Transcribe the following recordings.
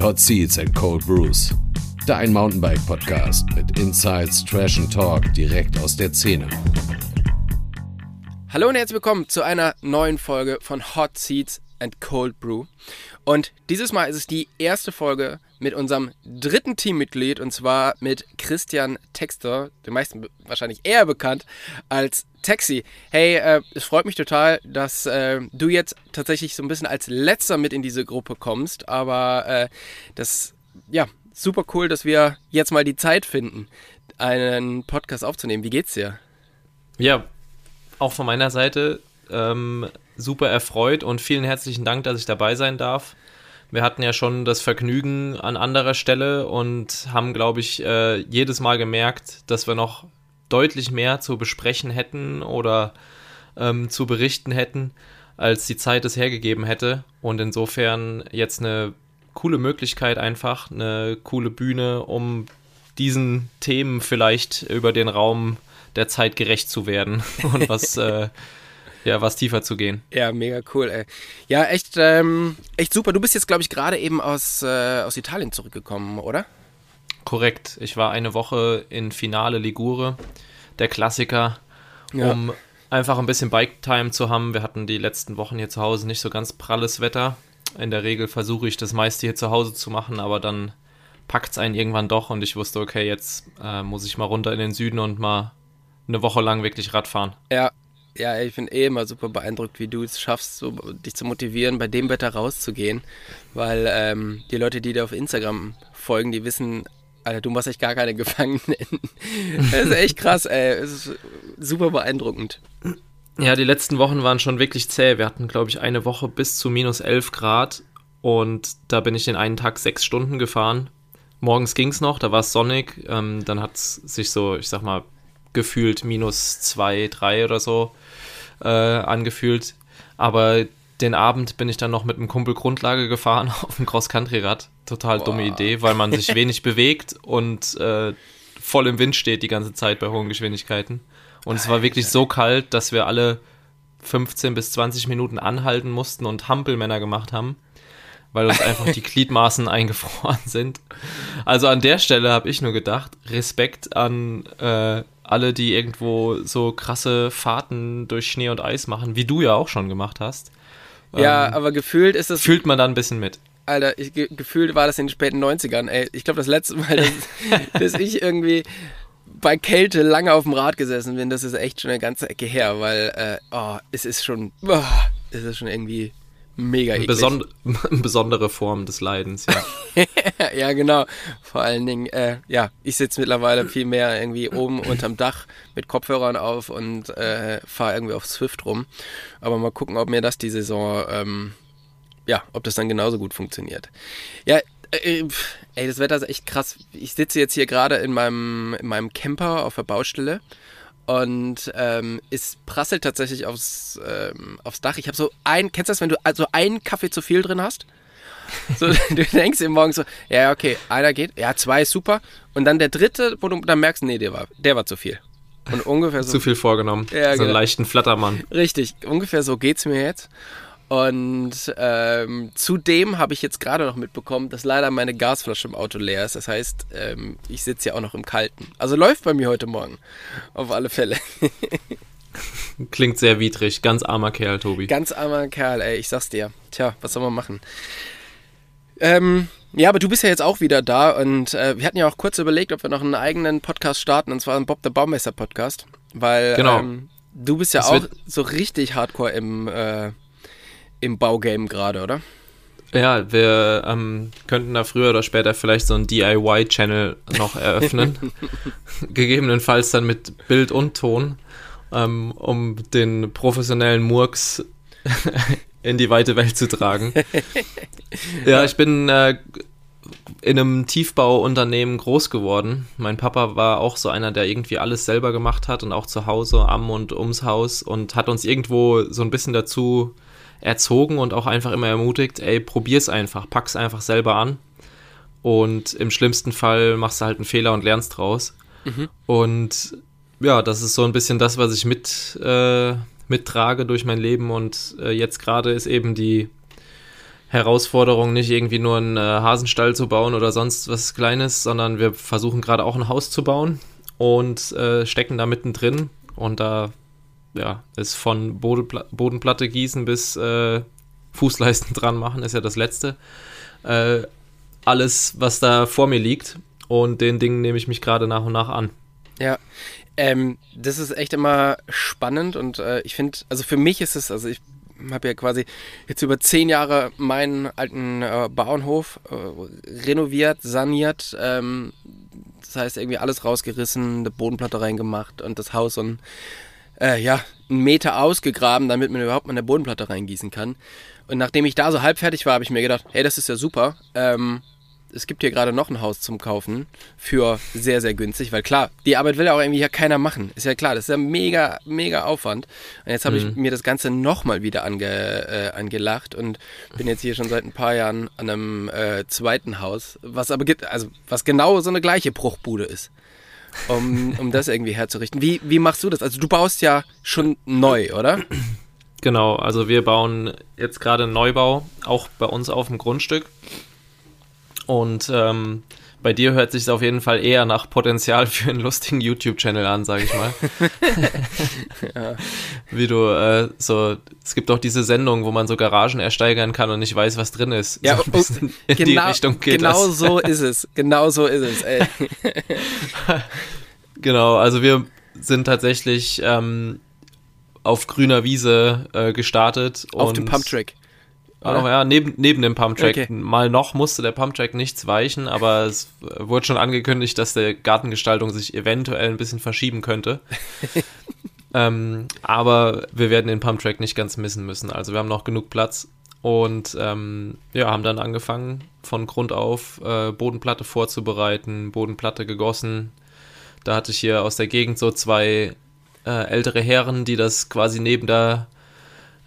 Hot Seats and Cold Brews. Dein Mountainbike-Podcast mit Insights, Trash and Talk direkt aus der Szene. Hallo und herzlich willkommen zu einer neuen Folge von Hot Seats and Cold Brew. Und dieses Mal ist es die erste Folge mit unserem dritten Teammitglied und zwar mit Christian Texter, den meisten wahrscheinlich eher bekannt als Taxi. Hey, äh, es freut mich total, dass äh, du jetzt tatsächlich so ein bisschen als letzter mit in diese Gruppe kommst, aber äh, das, ja, super cool, dass wir jetzt mal die Zeit finden, einen Podcast aufzunehmen. Wie geht's dir? Ja, auch von meiner Seite ähm, super erfreut und vielen herzlichen Dank, dass ich dabei sein darf. Wir hatten ja schon das Vergnügen an anderer Stelle und haben, glaube ich, äh, jedes Mal gemerkt, dass wir noch deutlich mehr zu besprechen hätten oder ähm, zu berichten hätten, als die Zeit es hergegeben hätte. Und insofern jetzt eine coole Möglichkeit einfach, eine coole Bühne, um diesen Themen vielleicht über den Raum der Zeit gerecht zu werden und was äh, ja, was tiefer zu gehen. Ja, mega cool, ey. Ja, echt, ähm, echt super. Du bist jetzt, glaube ich, gerade eben aus, äh, aus Italien zurückgekommen, oder? Korrekt. Ich war eine Woche in Finale Ligure, der Klassiker, ja. um einfach ein bisschen Bike-Time zu haben. Wir hatten die letzten Wochen hier zu Hause nicht so ganz pralles Wetter. In der Regel versuche ich das meiste hier zu Hause zu machen, aber dann packt es einen irgendwann doch und ich wusste, okay, jetzt äh, muss ich mal runter in den Süden und mal eine Woche lang wirklich Radfahren. Ja, ja, ich bin eh immer super beeindruckt, wie du es schaffst, so, dich zu motivieren, bei dem Wetter rauszugehen. Weil ähm, die Leute, die dir auf Instagram folgen, die wissen, Alter, du machst echt gar keine Gefangenen. das ist echt krass, ey. Es ist super beeindruckend. Ja, die letzten Wochen waren schon wirklich zäh. Wir hatten, glaube ich, eine Woche bis zu minus 11 Grad und da bin ich den einen Tag sechs Stunden gefahren. Morgens ging es noch, da war es sonnig. Ähm, dann hat es sich so, ich sag mal, gefühlt minus zwei, drei oder so äh, angefühlt. Aber den Abend bin ich dann noch mit einem Kumpel Grundlage gefahren auf dem Cross-Country-Rad. Total Boah. dumme Idee, weil man sich wenig bewegt und äh, voll im Wind steht die ganze Zeit bei hohen Geschwindigkeiten. Und es war wirklich so kalt, dass wir alle 15 bis 20 Minuten anhalten mussten und Hampelmänner gemacht haben, weil uns einfach die Gliedmaßen eingefroren sind. Also an der Stelle habe ich nur gedacht, Respekt an äh, alle, die irgendwo so krasse Fahrten durch Schnee und Eis machen, wie du ja auch schon gemacht hast. Ja, ähm, aber gefühlt ist es. Fühlt man da ein bisschen mit. Alter, ich, gefühlt war das in den späten 90ern, ey. Ich glaube, das letzte Mal, dass, dass, ich irgendwie bei Kälte lange auf dem Rad gesessen bin, das ist echt schon eine ganze Ecke her, weil, äh, oh, es ist schon, oh, es ist schon irgendwie mega eklig. Beson eine besondere Form des Leidens, ja. ja, genau. Vor allen Dingen, äh, ja, ich sitze mittlerweile viel mehr irgendwie oben unterm Dach mit Kopfhörern auf und äh, fahre irgendwie auf Swift rum. Aber mal gucken, ob mir das die Saison, ähm, ja, ob das dann genauso gut funktioniert. Ja, äh, ey, das Wetter ist echt krass. Ich sitze jetzt hier gerade in meinem, in meinem Camper auf der Baustelle und ähm, es prasselt tatsächlich aufs, ähm, aufs Dach. Ich habe so ein, kennst du das, wenn du also einen Kaffee zu viel drin hast? So, du denkst im Morgen so, ja, okay, einer geht, ja, zwei ist super. Und dann der dritte, wo du dann merkst, nee, der war, der war zu viel. Und ungefähr so. zu viel vorgenommen. Ja, so einen genau. leichten Flattermann. Richtig, ungefähr so geht's mir jetzt. Und ähm, zudem habe ich jetzt gerade noch mitbekommen, dass leider meine Gasflasche im Auto leer ist. Das heißt, ähm, ich sitze ja auch noch im Kalten. Also läuft bei mir heute Morgen. Auf alle Fälle. Klingt sehr widrig. Ganz armer Kerl, Tobi. Ganz armer Kerl, ey. Ich sag's dir. Tja, was soll man machen? Ähm, ja, aber du bist ja jetzt auch wieder da und äh, wir hatten ja auch kurz überlegt, ob wir noch einen eigenen Podcast starten, und zwar einen Bob the Baumeister Podcast. Weil genau. ähm, du bist ja das auch so richtig hardcore im. Äh, im Baugame gerade, oder? Ja, wir ähm, könnten da früher oder später vielleicht so einen DIY-Channel noch eröffnen. Gegebenenfalls dann mit Bild und Ton, ähm, um den professionellen Murks in die weite Welt zu tragen. ja, ich bin äh, in einem Tiefbauunternehmen groß geworden. Mein Papa war auch so einer, der irgendwie alles selber gemacht hat und auch zu Hause am und ums Haus und hat uns irgendwo so ein bisschen dazu erzogen und auch einfach immer ermutigt, ey, probier's einfach, pack's einfach selber an. Und im schlimmsten Fall machst du halt einen Fehler und lernst draus. Mhm. Und ja, das ist so ein bisschen das, was ich mit, äh, mittrage durch mein Leben. Und äh, jetzt gerade ist eben die, Herausforderung, nicht irgendwie nur einen äh, Hasenstall zu bauen oder sonst was Kleines, sondern wir versuchen gerade auch ein Haus zu bauen und äh, stecken da mittendrin. Und da ja, ist von Bodenpla Bodenplatte gießen bis äh, Fußleisten dran machen, ist ja das Letzte. Äh, alles, was da vor mir liegt. Und den Dingen nehme ich mich gerade nach und nach an. Ja, ähm, das ist echt immer spannend und äh, ich finde, also für mich ist es, also ich habe ja quasi jetzt über zehn Jahre meinen alten äh, Bauernhof äh, renoviert, saniert. Ähm, das heißt, irgendwie alles rausgerissen, eine Bodenplatte reingemacht und das Haus und äh, ja, einen Meter ausgegraben, damit man überhaupt mal eine Bodenplatte reingießen kann. Und nachdem ich da so halb fertig war, habe ich mir gedacht, hey, das ist ja super. Ähm, es gibt hier gerade noch ein Haus zum Kaufen für sehr, sehr günstig, weil klar, die Arbeit will ja auch irgendwie ja keiner machen. Ist ja klar, das ist ja mega, mega Aufwand. Und jetzt habe mhm. ich mir das Ganze nochmal wieder ange, äh, angelacht und bin jetzt hier schon seit ein paar Jahren an einem äh, zweiten Haus, was aber gibt, also was genau so eine gleiche Bruchbude ist. Um, um das irgendwie herzurichten. Wie, wie machst du das? Also du baust ja schon neu, oder? Genau, also wir bauen jetzt gerade einen Neubau, auch bei uns auf dem Grundstück. Und ähm, bei dir hört sich auf jeden Fall eher nach Potenzial für einen lustigen YouTube-Channel an, sage ich mal. ja. Wie du äh, so, es gibt auch diese Sendung, wo man so Garagen ersteigern kann und nicht weiß, was drin ist. Ja, so oh, in genau, die Richtung geht Genau das. so ist es. Genau so ist es. Ey. genau, also wir sind tatsächlich ähm, auf grüner Wiese äh, gestartet. Auf dem Pumptrack. Oder? ja, neben, neben dem Pumptrack. Okay. Mal noch musste der Pumptrack nichts weichen, aber es wurde schon angekündigt, dass der Gartengestaltung sich eventuell ein bisschen verschieben könnte. ähm, aber wir werden den Pumptrack nicht ganz missen müssen. Also wir haben noch genug Platz und ähm, ja, haben dann angefangen, von Grund auf äh, Bodenplatte vorzubereiten, Bodenplatte gegossen. Da hatte ich hier aus der Gegend so zwei äh, ältere Herren, die das quasi neben der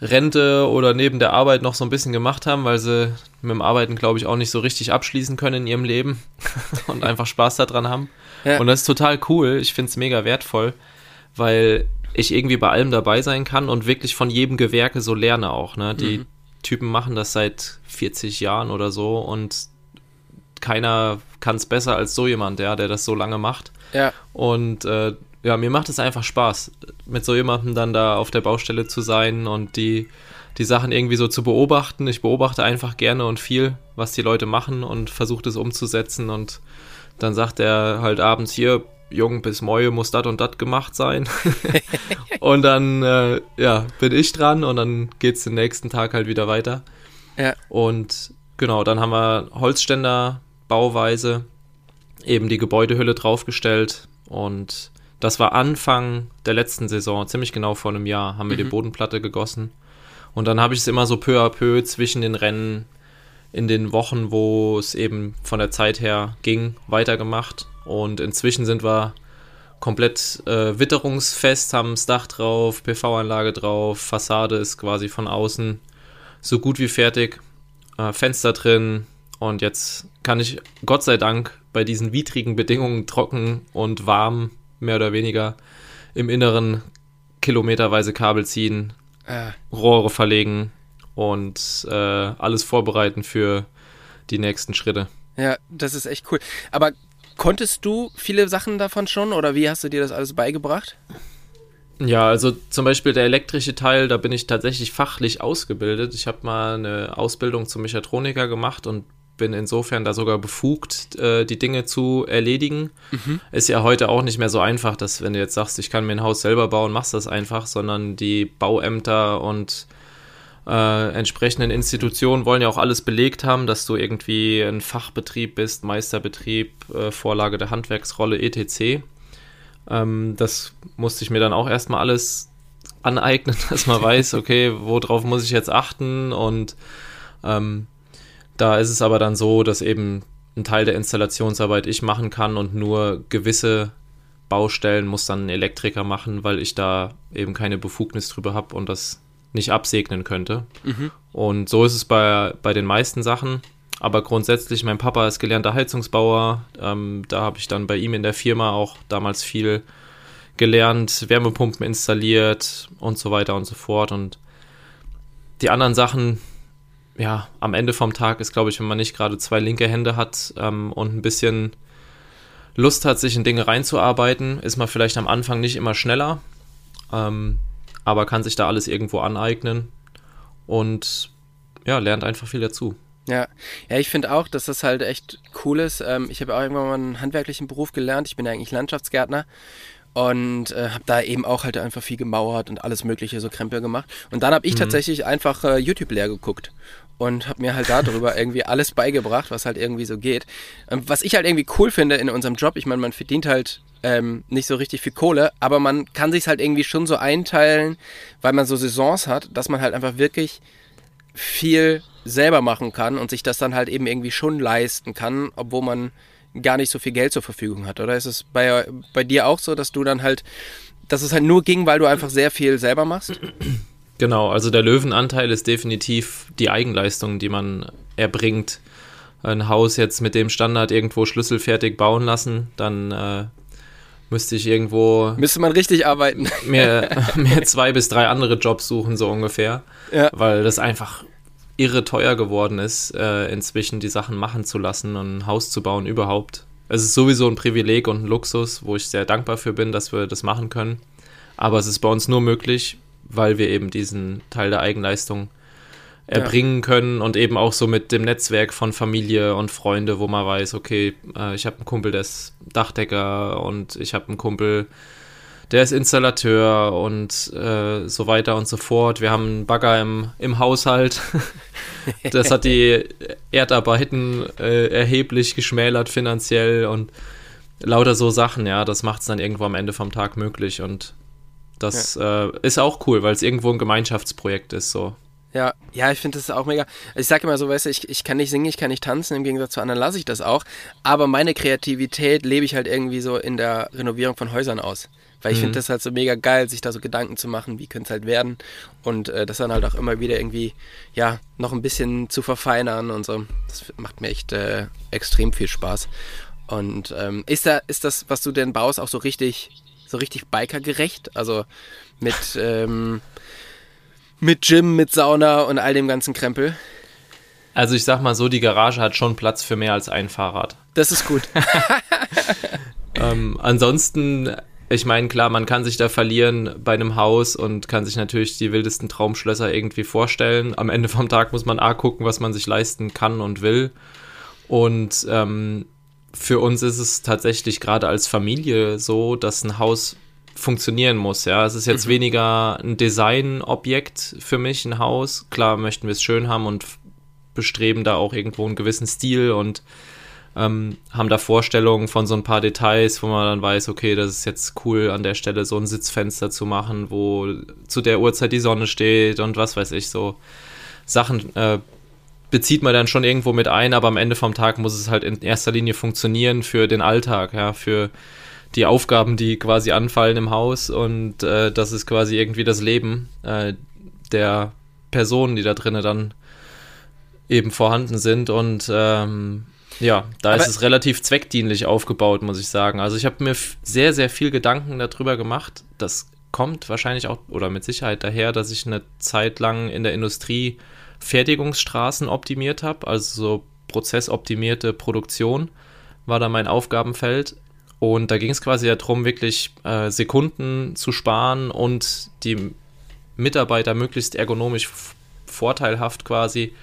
Rente oder neben der Arbeit noch so ein bisschen gemacht haben, weil sie mit dem Arbeiten, glaube ich, auch nicht so richtig abschließen können in ihrem Leben und einfach Spaß daran haben. Ja. Und das ist total cool. Ich finde es mega wertvoll, weil ich irgendwie bei allem dabei sein kann und wirklich von jedem Gewerke so lerne auch. Ne? Die mhm. Typen machen das seit 40 Jahren oder so und keiner kann es besser als so jemand, ja, der das so lange macht. Ja. Und äh, ja, mir macht es einfach Spaß, mit so jemandem dann da auf der Baustelle zu sein und die, die Sachen irgendwie so zu beobachten. Ich beobachte einfach gerne und viel, was die Leute machen und versuche das umzusetzen und dann sagt er halt abends hier, Jung bis Moje muss dat und dat gemacht sein. und dann, äh, ja, bin ich dran und dann geht es den nächsten Tag halt wieder weiter. Ja. Und genau, dann haben wir Holzständer, Bauweise, eben die Gebäudehülle draufgestellt und das war Anfang der letzten Saison, ziemlich genau vor einem Jahr, haben wir mhm. die Bodenplatte gegossen. Und dann habe ich es immer so peu à peu zwischen den Rennen in den Wochen, wo es eben von der Zeit her ging, weitergemacht. Und inzwischen sind wir komplett äh, witterungsfest, haben das Dach drauf, PV-Anlage drauf, Fassade ist quasi von außen so gut wie fertig, äh, Fenster drin. Und jetzt kann ich Gott sei Dank bei diesen widrigen Bedingungen trocken und warm mehr oder weniger im Inneren kilometerweise Kabel ziehen, äh. Rohre verlegen und äh, alles vorbereiten für die nächsten Schritte. Ja, das ist echt cool. Aber konntest du viele Sachen davon schon oder wie hast du dir das alles beigebracht? Ja, also zum Beispiel der elektrische Teil, da bin ich tatsächlich fachlich ausgebildet. Ich habe mal eine Ausbildung zum Mechatroniker gemacht und bin insofern da sogar befugt, äh, die Dinge zu erledigen. Mhm. Ist ja heute auch nicht mehr so einfach, dass wenn du jetzt sagst, ich kann mir ein Haus selber bauen, machst das einfach, sondern die Bauämter und äh, entsprechenden Institutionen wollen ja auch alles belegt haben, dass du irgendwie ein Fachbetrieb bist, Meisterbetrieb, äh, Vorlage der Handwerksrolle, etc. Ähm, das musste ich mir dann auch erstmal alles aneignen, dass man weiß, okay, worauf muss ich jetzt achten und ähm, da ist es aber dann so, dass eben ein Teil der Installationsarbeit ich machen kann und nur gewisse Baustellen muss dann ein Elektriker machen, weil ich da eben keine Befugnis drüber habe und das nicht absegnen könnte. Mhm. Und so ist es bei, bei den meisten Sachen. Aber grundsätzlich, mein Papa ist gelernter Heizungsbauer. Ähm, da habe ich dann bei ihm in der Firma auch damals viel gelernt, Wärmepumpen installiert und so weiter und so fort. Und die anderen Sachen, ja, am Ende vom Tag ist, glaube ich, wenn man nicht gerade zwei linke Hände hat ähm, und ein bisschen Lust hat, sich in Dinge reinzuarbeiten, ist man vielleicht am Anfang nicht immer schneller, ähm, aber kann sich da alles irgendwo aneignen und ja, lernt einfach viel dazu. Ja, ja ich finde auch, dass das halt echt cool ist. Ähm, ich habe auch irgendwann mal einen handwerklichen Beruf gelernt. Ich bin ja eigentlich Landschaftsgärtner und äh, habe da eben auch halt einfach viel gemauert und alles mögliche so Krempel gemacht. Und dann habe ich mhm. tatsächlich einfach äh, YouTube leer geguckt und habe mir halt darüber irgendwie alles beigebracht, was halt irgendwie so geht. Ähm, was ich halt irgendwie cool finde in unserem Job, ich meine, man verdient halt ähm, nicht so richtig viel Kohle, aber man kann sich halt irgendwie schon so einteilen, weil man so Saisons hat, dass man halt einfach wirklich viel selber machen kann und sich das dann halt eben irgendwie schon leisten kann, obwohl man gar nicht so viel Geld zur Verfügung hat. Oder ist es bei, bei dir auch so, dass du dann halt, dass es halt nur ging, weil du einfach sehr viel selber machst? Genau, also der Löwenanteil ist definitiv die Eigenleistung, die man erbringt. Ein Haus jetzt mit dem Standard irgendwo schlüsselfertig bauen lassen, dann äh, müsste ich irgendwo. Müsste man richtig arbeiten. Mir, mir zwei bis drei andere Jobs suchen, so ungefähr. Ja. Weil das einfach irre teuer geworden ist, äh, inzwischen die Sachen machen zu lassen und ein Haus zu bauen überhaupt. Es ist sowieso ein Privileg und ein Luxus, wo ich sehr dankbar für bin, dass wir das machen können. Aber es ist bei uns nur möglich, weil wir eben diesen Teil der Eigenleistung erbringen ja. können und eben auch so mit dem Netzwerk von Familie und Freunde, wo man weiß, okay, äh, ich habe einen Kumpel, der ist Dachdecker und ich habe einen Kumpel, der ist Installateur und äh, so weiter und so fort. Wir haben einen Bagger im, im Haushalt. das hat die Erdarbeiten äh, erheblich geschmälert finanziell und lauter so Sachen, ja, das macht es dann irgendwo am Ende vom Tag möglich und das ja. äh, ist auch cool, weil es irgendwo ein Gemeinschaftsprojekt ist, so. Ja, ja, ich finde das auch mega. Ich sage immer so, weißt du, ich, ich kann nicht singen, ich kann nicht tanzen, im Gegensatz zu anderen lasse ich das auch. Aber meine Kreativität lebe ich halt irgendwie so in der Renovierung von Häusern aus. Weil ich mhm. finde das halt so mega geil, sich da so Gedanken zu machen, wie könnte es halt werden. Und äh, das dann halt auch immer wieder irgendwie, ja, noch ein bisschen zu verfeinern und so. Das macht mir echt äh, extrem viel Spaß. Und ähm, ist da, ist das, was du denn baust, auch so richtig so richtig bikergerecht. Also mit, ähm, mit Gym, mit Sauna und all dem ganzen Krempel. Also ich sag mal so, die Garage hat schon Platz für mehr als ein Fahrrad. Das ist gut. ähm, ansonsten, ich meine, klar, man kann sich da verlieren bei einem Haus und kann sich natürlich die wildesten Traumschlösser irgendwie vorstellen. Am Ende vom Tag muss man A gucken, was man sich leisten kann und will. Und ähm, für uns ist es tatsächlich gerade als Familie so, dass ein Haus funktionieren muss. Ja, es ist jetzt mhm. weniger ein Designobjekt für mich, ein Haus. Klar möchten wir es schön haben und bestreben da auch irgendwo einen gewissen Stil und ähm, haben da Vorstellungen von so ein paar Details, wo man dann weiß, okay, das ist jetzt cool, an der Stelle so ein Sitzfenster zu machen, wo zu der Uhrzeit die Sonne steht und was weiß ich, so Sachen äh, bezieht man dann schon irgendwo mit ein, aber am Ende vom Tag muss es halt in erster Linie funktionieren für den Alltag, ja, für die Aufgaben, die quasi anfallen im Haus und äh, das ist quasi irgendwie das Leben äh, der Personen, die da drinnen dann eben vorhanden sind und ähm, ja, da aber ist es relativ zweckdienlich aufgebaut, muss ich sagen. Also ich habe mir sehr, sehr viel Gedanken darüber gemacht. Das kommt wahrscheinlich auch oder mit Sicherheit daher, dass ich eine Zeit lang in der Industrie Fertigungsstraßen optimiert habe, also so prozessoptimierte Produktion war da mein Aufgabenfeld. Und da ging es quasi darum, wirklich äh, Sekunden zu sparen und die Mitarbeiter möglichst ergonomisch vorteilhaft quasi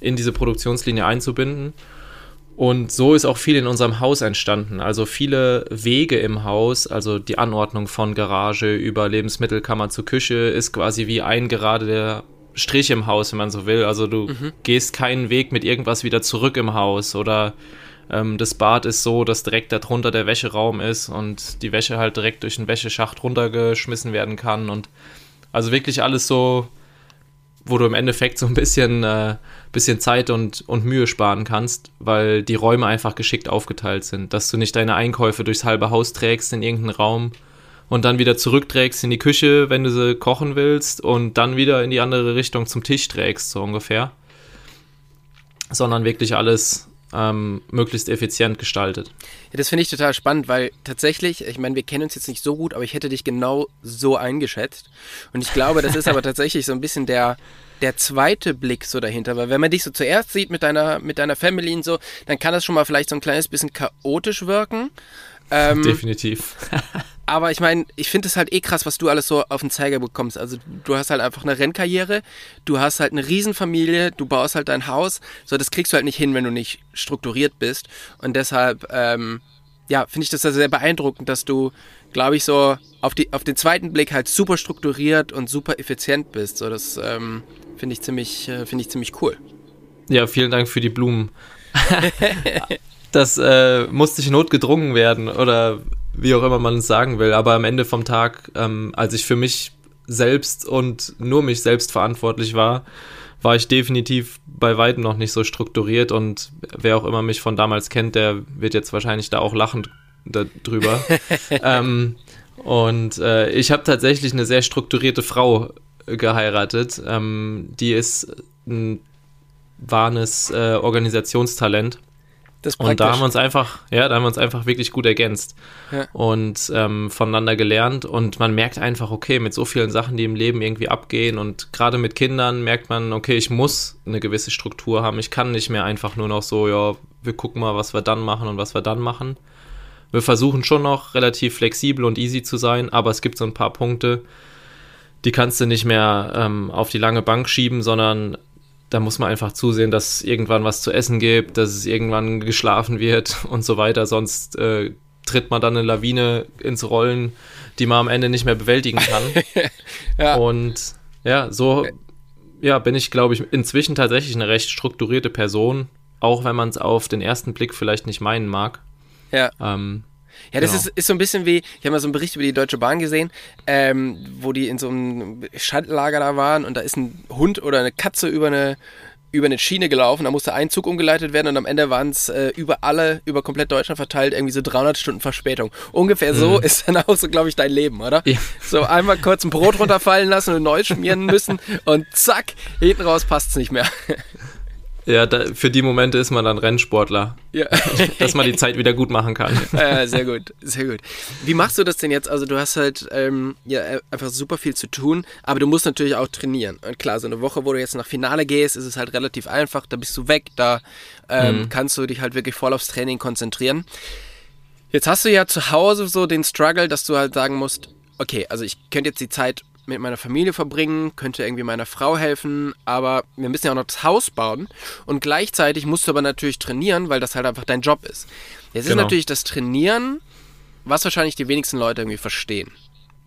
in diese Produktionslinie einzubinden. Und so ist auch viel in unserem Haus entstanden. Also viele Wege im Haus, also die Anordnung von Garage über Lebensmittelkammer zur Küche, ist quasi wie ein gerade der Strich im Haus, wenn man so will. Also du mhm. gehst keinen Weg mit irgendwas wieder zurück im Haus oder ähm, das Bad ist so, dass direkt darunter der Wäscheraum ist und die Wäsche halt direkt durch den Wäscheschacht runtergeschmissen werden kann und also wirklich alles so, wo du im Endeffekt so ein bisschen, äh, bisschen Zeit und, und Mühe sparen kannst, weil die Räume einfach geschickt aufgeteilt sind, dass du nicht deine Einkäufe durchs halbe Haus trägst in irgendeinen Raum, und dann wieder zurückträgst in die Küche, wenn du sie kochen willst und dann wieder in die andere Richtung zum Tisch trägst, so ungefähr. Sondern wirklich alles ähm, möglichst effizient gestaltet. Ja, das finde ich total spannend, weil tatsächlich, ich meine, wir kennen uns jetzt nicht so gut, aber ich hätte dich genau so eingeschätzt. Und ich glaube, das ist aber tatsächlich so ein bisschen der, der zweite Blick so dahinter, weil wenn man dich so zuerst sieht mit deiner, mit deiner Family und so, dann kann das schon mal vielleicht so ein kleines bisschen chaotisch wirken. Ähm, Definitiv. Aber ich meine, ich finde es halt eh krass, was du alles so auf den Zeiger bekommst. Also du hast halt einfach eine Rennkarriere, du hast halt eine Riesenfamilie, du baust halt dein Haus. So, das kriegst du halt nicht hin, wenn du nicht strukturiert bist. Und deshalb, ähm, ja, finde ich das sehr beeindruckend, dass du, glaube ich, so auf, die, auf den zweiten Blick halt super strukturiert und super effizient bist. So, das ähm, finde ich ziemlich, äh, finde ich ziemlich cool. Ja, vielen Dank für die Blumen. das äh, musste ich notgedrungen werden oder wie auch immer man es sagen will. Aber am Ende vom Tag, ähm, als ich für mich selbst und nur mich selbst verantwortlich war, war ich definitiv bei weitem noch nicht so strukturiert und wer auch immer mich von damals kennt, der wird jetzt wahrscheinlich da auch lachen darüber. ähm, und äh, ich habe tatsächlich eine sehr strukturierte Frau geheiratet. Ähm, die ist ein wahres äh, Organisationstalent. Das und da haben wir uns einfach, ja, da haben wir uns einfach wirklich gut ergänzt ja. und ähm, voneinander gelernt und man merkt einfach, okay, mit so vielen Sachen, die im Leben irgendwie abgehen und gerade mit Kindern merkt man, okay, ich muss eine gewisse Struktur haben. Ich kann nicht mehr einfach nur noch so, ja, wir gucken mal, was wir dann machen und was wir dann machen. Wir versuchen schon noch relativ flexibel und easy zu sein, aber es gibt so ein paar Punkte, die kannst du nicht mehr ähm, auf die lange Bank schieben, sondern da muss man einfach zusehen, dass irgendwann was zu essen gibt, dass es irgendwann geschlafen wird und so weiter. Sonst äh, tritt man dann eine Lawine ins Rollen, die man am Ende nicht mehr bewältigen kann. ja. Und ja, so ja, bin ich, glaube ich, inzwischen tatsächlich eine recht strukturierte Person, auch wenn man es auf den ersten Blick vielleicht nicht meinen mag. Ja. Ähm, ja, das genau. ist, ist so ein bisschen wie, ich habe mal so einen Bericht über die Deutsche Bahn gesehen, ähm, wo die in so einem Schaltlager da waren und da ist ein Hund oder eine Katze über eine über eine Schiene gelaufen, da musste ein Zug umgeleitet werden und am Ende waren es äh, über alle, über komplett Deutschland verteilt, irgendwie so 300 Stunden Verspätung. Ungefähr mhm. so ist dann auch so, glaube ich, dein Leben, oder? Ja. So einmal kurz ein Brot runterfallen lassen und neu schmieren müssen und zack, hinten raus passt es nicht mehr. Ja, da, für die Momente ist man dann Rennsportler. Ja. dass man die Zeit wieder gut machen kann. Ja, sehr gut, sehr gut. Wie machst du das denn jetzt? Also du hast halt ähm, ja, einfach super viel zu tun, aber du musst natürlich auch trainieren. Und klar, so eine Woche, wo du jetzt nach Finale gehst, ist es halt relativ einfach. Da bist du weg, da ähm, mhm. kannst du dich halt wirklich voll aufs Training konzentrieren. Jetzt hast du ja zu Hause so den Struggle, dass du halt sagen musst, okay, also ich könnte jetzt die Zeit mit meiner Familie verbringen, könnte irgendwie meiner Frau helfen, aber wir müssen ja auch noch das Haus bauen und gleichzeitig musst du aber natürlich trainieren, weil das halt einfach dein Job ist. Jetzt genau. ist natürlich das Trainieren, was wahrscheinlich die wenigsten Leute irgendwie verstehen,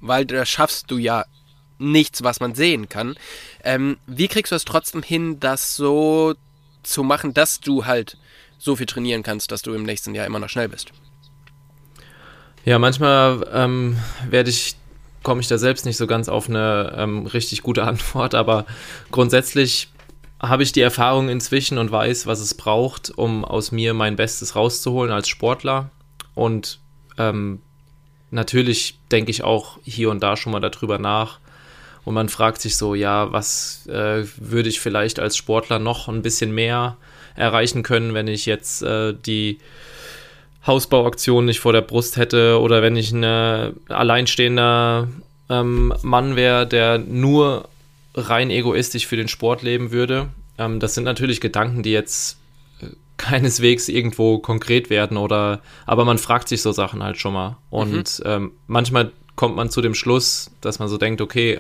weil da schaffst du ja nichts, was man sehen kann. Ähm, wie kriegst du es trotzdem hin, das so zu machen, dass du halt so viel trainieren kannst, dass du im nächsten Jahr immer noch schnell bist? Ja, manchmal ähm, werde ich komme ich da selbst nicht so ganz auf eine ähm, richtig gute Antwort, aber grundsätzlich habe ich die Erfahrung inzwischen und weiß, was es braucht, um aus mir mein Bestes rauszuholen als Sportler. Und ähm, natürlich denke ich auch hier und da schon mal darüber nach. Und man fragt sich so, ja, was äh, würde ich vielleicht als Sportler noch ein bisschen mehr erreichen können, wenn ich jetzt äh, die Hausbauaktion nicht vor der Brust hätte oder wenn ich ein alleinstehender ähm, Mann wäre, der nur rein egoistisch für den Sport leben würde. Ähm, das sind natürlich Gedanken, die jetzt äh, keineswegs irgendwo konkret werden oder aber man fragt sich so Sachen halt schon mal. Und mhm. ähm, manchmal kommt man zu dem Schluss, dass man so denkt, okay,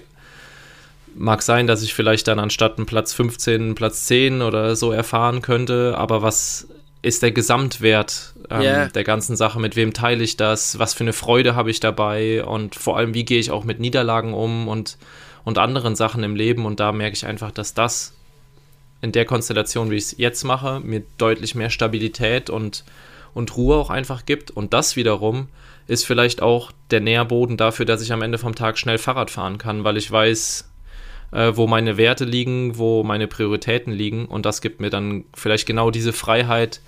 mag sein, dass ich vielleicht dann anstatt einen Platz 15 einen Platz 10 oder so erfahren könnte, aber was ist der Gesamtwert ähm, yeah. der ganzen Sache? Mit wem teile ich das? Was für eine Freude habe ich dabei? Und vor allem, wie gehe ich auch mit Niederlagen um und, und anderen Sachen im Leben? Und da merke ich einfach, dass das in der Konstellation, wie ich es jetzt mache, mir deutlich mehr Stabilität und, und Ruhe auch einfach gibt. Und das wiederum ist vielleicht auch der Nährboden dafür, dass ich am Ende vom Tag schnell Fahrrad fahren kann, weil ich weiß, äh, wo meine Werte liegen, wo meine Prioritäten liegen. Und das gibt mir dann vielleicht genau diese Freiheit,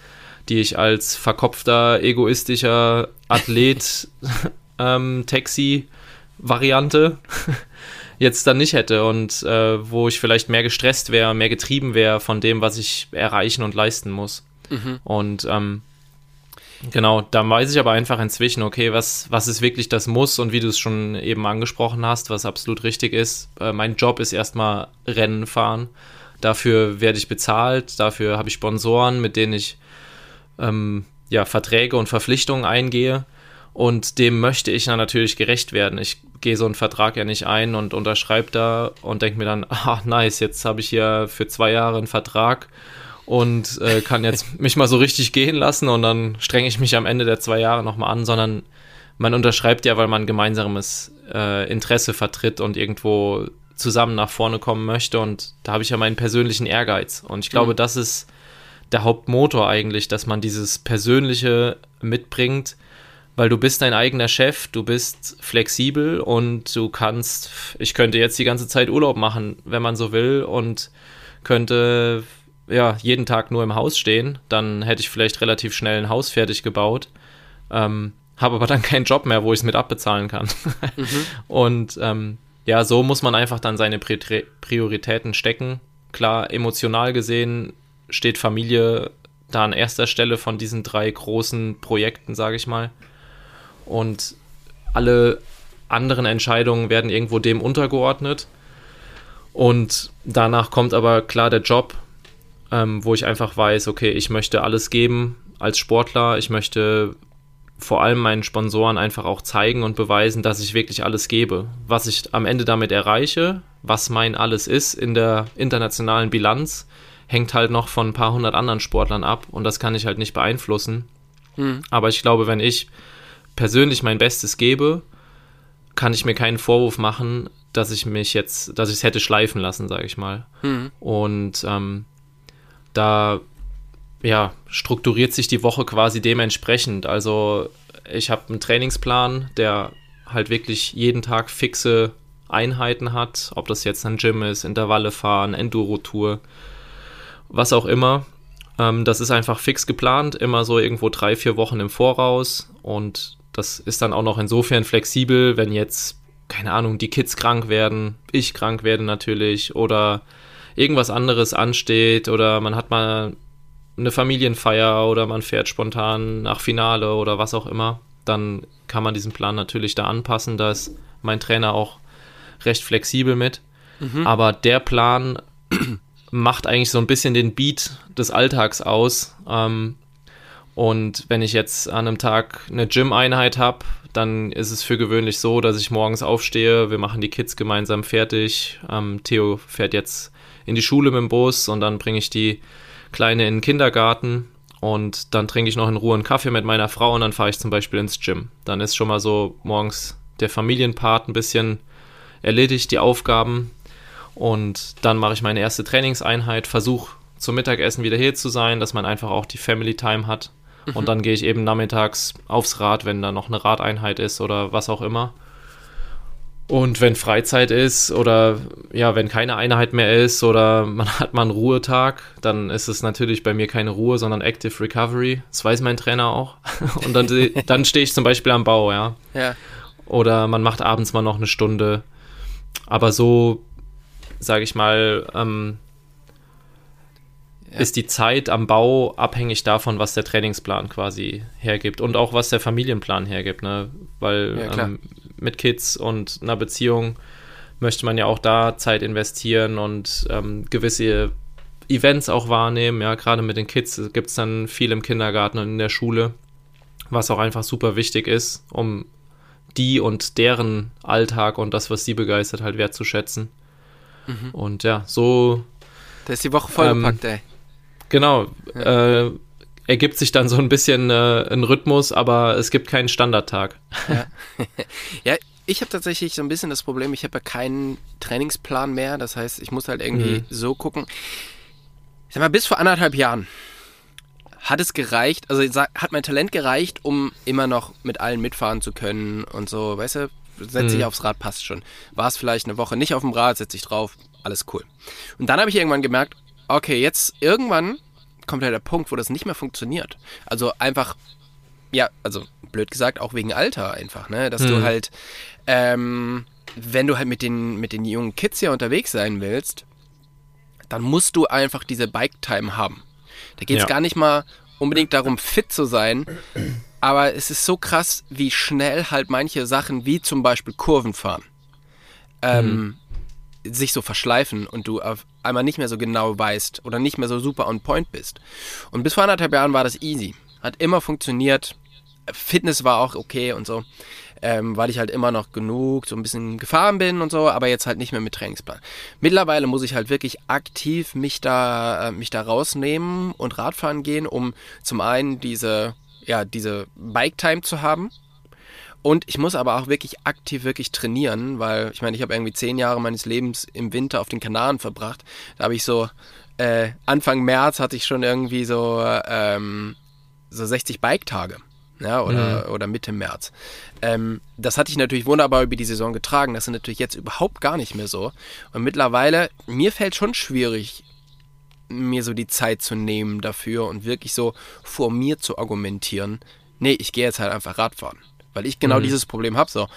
die ich als verkopfter, egoistischer Athlet, ähm, Taxi-Variante jetzt dann nicht hätte und äh, wo ich vielleicht mehr gestresst wäre, mehr getrieben wäre von dem, was ich erreichen und leisten muss. Mhm. Und ähm, Genau, da weiß ich aber einfach inzwischen, okay, was, was ist wirklich das Muss und wie du es schon eben angesprochen hast, was absolut richtig ist. Äh, mein Job ist erstmal Rennen fahren. Dafür werde ich bezahlt, dafür habe ich Sponsoren, mit denen ich ähm, ja, Verträge und Verpflichtungen eingehe. Und dem möchte ich dann natürlich gerecht werden. Ich gehe so einen Vertrag ja nicht ein und unterschreibe da und denke mir dann, ah, nice, jetzt habe ich hier für zwei Jahre einen Vertrag und äh, kann jetzt mich mal so richtig gehen lassen und dann strenge ich mich am Ende der zwei Jahre nochmal an, sondern man unterschreibt ja, weil man gemeinsames äh, Interesse vertritt und irgendwo zusammen nach vorne kommen möchte und da habe ich ja meinen persönlichen Ehrgeiz und ich glaube, mhm. das ist der Hauptmotor eigentlich, dass man dieses Persönliche mitbringt, weil du bist dein eigener Chef, du bist flexibel und du kannst, ich könnte jetzt die ganze Zeit Urlaub machen, wenn man so will und könnte ja, jeden Tag nur im Haus stehen, dann hätte ich vielleicht relativ schnell ein Haus fertig gebaut. Ähm, habe aber dann keinen Job mehr, wo ich es mit abbezahlen kann. mhm. Und ähm, ja, so muss man einfach dann seine Prioritäten stecken. Klar, emotional gesehen steht Familie da an erster Stelle von diesen drei großen Projekten, sage ich mal. Und alle anderen Entscheidungen werden irgendwo dem untergeordnet. Und danach kommt aber klar der Job, ähm, wo ich einfach weiß, okay, ich möchte alles geben als Sportler. Ich möchte vor allem meinen Sponsoren einfach auch zeigen und beweisen, dass ich wirklich alles gebe. Was ich am Ende damit erreiche, was mein alles ist in der internationalen Bilanz, hängt halt noch von ein paar hundert anderen Sportlern ab und das kann ich halt nicht beeinflussen. Hm. Aber ich glaube, wenn ich persönlich mein Bestes gebe, kann ich mir keinen Vorwurf machen, dass ich mich jetzt, dass ich es hätte schleifen lassen, sage ich mal. Hm. Und ähm, da ja, strukturiert sich die Woche quasi dementsprechend. Also ich habe einen Trainingsplan, der halt wirklich jeden Tag fixe Einheiten hat, ob das jetzt ein Gym ist, Intervalle fahren, Enduro-Tour, was auch immer. Ähm, das ist einfach fix geplant, immer so irgendwo drei, vier Wochen im Voraus und das ist dann auch noch insofern flexibel, wenn jetzt, keine Ahnung, die Kids krank werden, ich krank werde natürlich oder irgendwas anderes ansteht oder man hat mal eine Familienfeier oder man fährt spontan nach Finale oder was auch immer, dann kann man diesen Plan natürlich da anpassen. Da ist mein Trainer auch recht flexibel mit. Mhm. Aber der Plan macht eigentlich so ein bisschen den Beat des Alltags aus. Ähm, und wenn ich jetzt an einem Tag eine Gym-Einheit habe, dann ist es für gewöhnlich so, dass ich morgens aufstehe, wir machen die Kids gemeinsam fertig. Ähm, Theo fährt jetzt in die Schule mit dem Bus und dann bringe ich die Kleine in den Kindergarten und dann trinke ich noch in Ruhe einen Kaffee mit meiner Frau und dann fahre ich zum Beispiel ins Gym. Dann ist schon mal so morgens der Familienpart ein bisschen erledigt, die Aufgaben. Und dann mache ich meine erste Trainingseinheit, versuche zum Mittagessen wieder hier zu sein, dass man einfach auch die Family Time hat. Mhm. Und dann gehe ich eben nachmittags aufs Rad, wenn da noch eine Radeinheit ist oder was auch immer. Und wenn Freizeit ist oder ja, wenn keine Einheit mehr ist oder man hat mal einen Ruhetag, dann ist es natürlich bei mir keine Ruhe, sondern Active Recovery. Das weiß mein Trainer auch. Und dann, dann stehe ich zum Beispiel am Bau, ja. ja. Oder man macht abends mal noch eine Stunde. Aber so, sage ich mal, ähm, ja. ist die Zeit am Bau abhängig davon, was der Trainingsplan quasi hergibt und auch was der Familienplan hergibt, ne? Weil ja, ähm, mit Kids und einer Beziehung möchte man ja auch da Zeit investieren und ähm, gewisse Events auch wahrnehmen. Ja, gerade mit den Kids gibt es dann viel im Kindergarten und in der Schule, was auch einfach super wichtig ist, um die und deren Alltag und das, was sie begeistert, halt wertzuschätzen. Mhm. Und ja, so. Da ist die Woche vollgepackt, ähm, ey. Genau. Ja. Äh, ergibt sich dann so ein bisschen äh, ein Rhythmus, aber es gibt keinen Standardtag. Ja, ja ich habe tatsächlich so ein bisschen das Problem, ich habe ja keinen Trainingsplan mehr. Das heißt, ich muss halt irgendwie mhm. so gucken. Ich sag mal, bis vor anderthalb Jahren hat es gereicht, also hat mein Talent gereicht, um immer noch mit allen mitfahren zu können und so, weißt du, setze ich mhm. aufs Rad, passt schon. War es vielleicht eine Woche nicht auf dem Rad, setze ich drauf, alles cool. Und dann habe ich irgendwann gemerkt, okay, jetzt irgendwann kommt ja der Punkt, wo das nicht mehr funktioniert. Also einfach, ja, also blöd gesagt, auch wegen Alter einfach, ne? Dass hm. du halt, ähm, wenn du halt mit den, mit den jungen Kids ja unterwegs sein willst, dann musst du einfach diese Bike-Time haben. Da geht es ja. gar nicht mal unbedingt darum, fit zu sein, aber es ist so krass, wie schnell halt manche Sachen, wie zum Beispiel Kurven fahren, ähm, mhm. Sich so verschleifen und du auf einmal nicht mehr so genau weißt oder nicht mehr so super on point bist. Und bis vor anderthalb Jahren war das easy. Hat immer funktioniert. Fitness war auch okay und so ähm, weil ich halt immer noch genug so ein bisschen gefahren bin und so, aber jetzt halt nicht mehr mit Trainingsplan. Mittlerweile muss ich halt wirklich aktiv mich da, äh, mich da rausnehmen und Radfahren gehen, um zum einen diese, ja, diese Bike-Time zu haben. Und ich muss aber auch wirklich aktiv wirklich trainieren, weil ich meine, ich habe irgendwie zehn Jahre meines Lebens im Winter auf den Kanaren verbracht. Da habe ich so äh, Anfang März hatte ich schon irgendwie so ähm, so 60 Bike-Tage ja, oder, mhm. oder Mitte März. Ähm, das hatte ich natürlich wunderbar über die Saison getragen. Das ist natürlich jetzt überhaupt gar nicht mehr so. Und mittlerweile, mir fällt schon schwierig, mir so die Zeit zu nehmen dafür und wirklich so vor mir zu argumentieren. Nee, ich gehe jetzt halt einfach Radfahren. Weil ich genau mhm. dieses Problem habe. So,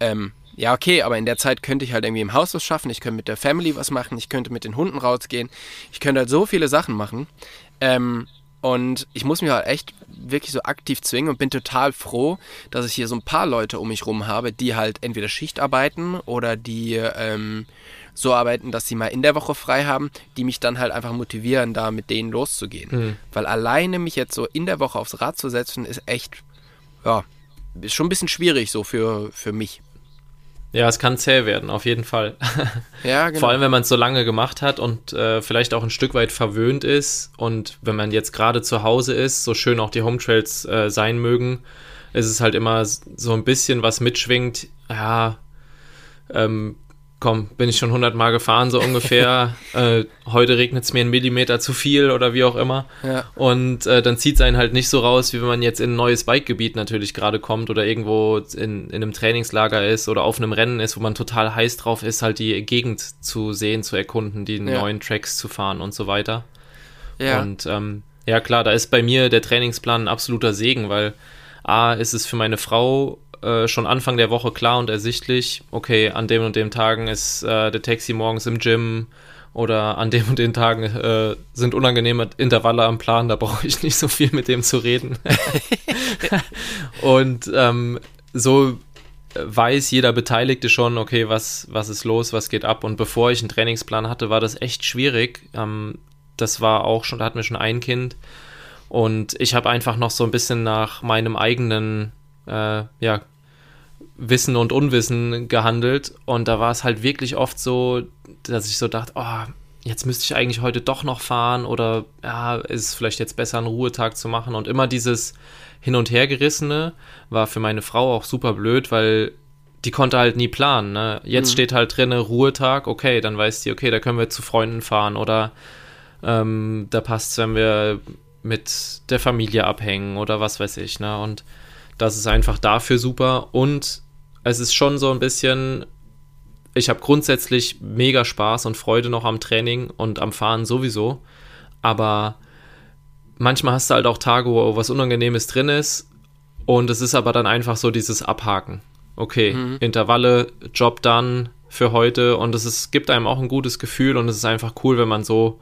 ähm, ja, okay, aber in der Zeit könnte ich halt irgendwie im Haus was schaffen, ich könnte mit der Family was machen, ich könnte mit den Hunden rausgehen, ich könnte halt so viele Sachen machen. Ähm, und ich muss mich halt echt wirklich so aktiv zwingen und bin total froh, dass ich hier so ein paar Leute um mich rum habe, die halt entweder Schicht arbeiten oder die ähm, so arbeiten, dass sie mal in der Woche frei haben, die mich dann halt einfach motivieren, da mit denen loszugehen. Mhm. Weil alleine mich jetzt so in der Woche aufs Rad zu setzen, ist echt, ja, ist schon ein bisschen schwierig so für, für mich. Ja, es kann zäh werden, auf jeden Fall. Ja, genau. Vor allem, wenn man es so lange gemacht hat und äh, vielleicht auch ein Stück weit verwöhnt ist und wenn man jetzt gerade zu Hause ist, so schön auch die Home Trails äh, sein mögen, ist es halt immer so ein bisschen was mitschwingt. Ja, ähm, komm, bin ich schon hundertmal gefahren, so ungefähr. äh, heute regnet es mir einen Millimeter zu viel oder wie auch immer. Ja. Und äh, dann zieht es einen halt nicht so raus, wie wenn man jetzt in ein neues Bikegebiet natürlich gerade kommt oder irgendwo in, in einem Trainingslager ist oder auf einem Rennen ist, wo man total heiß drauf ist, halt die Gegend zu sehen, zu erkunden, die ja. neuen Tracks zu fahren und so weiter. Ja. Und ähm, ja, klar, da ist bei mir der Trainingsplan ein absoluter Segen, weil A, ist es für meine Frau äh, schon Anfang der Woche klar und ersichtlich, okay, an dem und dem Tagen ist äh, der Taxi morgens im Gym oder an dem und den Tagen äh, sind unangenehme Intervalle am Plan, da brauche ich nicht so viel mit dem zu reden. und ähm, so weiß jeder Beteiligte schon, okay, was, was ist los, was geht ab. Und bevor ich einen Trainingsplan hatte, war das echt schwierig. Ähm, das war auch schon, da hatten wir schon ein Kind. Und ich habe einfach noch so ein bisschen nach meinem eigenen äh, ja, Wissen und Unwissen gehandelt. Und da war es halt wirklich oft so, dass ich so dachte, oh, jetzt müsste ich eigentlich heute doch noch fahren oder ja, ist es vielleicht jetzt besser, einen Ruhetag zu machen. Und immer dieses Hin- und Hergerissene war für meine Frau auch super blöd, weil die konnte halt nie planen. Ne? Jetzt mhm. steht halt drin, Ruhetag, okay, dann weiß die, okay, da können wir zu Freunden fahren oder ähm, da passt es, wenn wir mit der Familie abhängen oder was weiß ich. Ne? Und das ist einfach dafür super. Und es ist schon so ein bisschen, ich habe grundsätzlich mega Spaß und Freude noch am Training und am Fahren sowieso. Aber manchmal hast du halt auch Tage, wo was Unangenehmes drin ist. Und es ist aber dann einfach so dieses Abhaken. Okay, mhm. Intervalle, Job done für heute. Und es ist, gibt einem auch ein gutes Gefühl und es ist einfach cool, wenn man so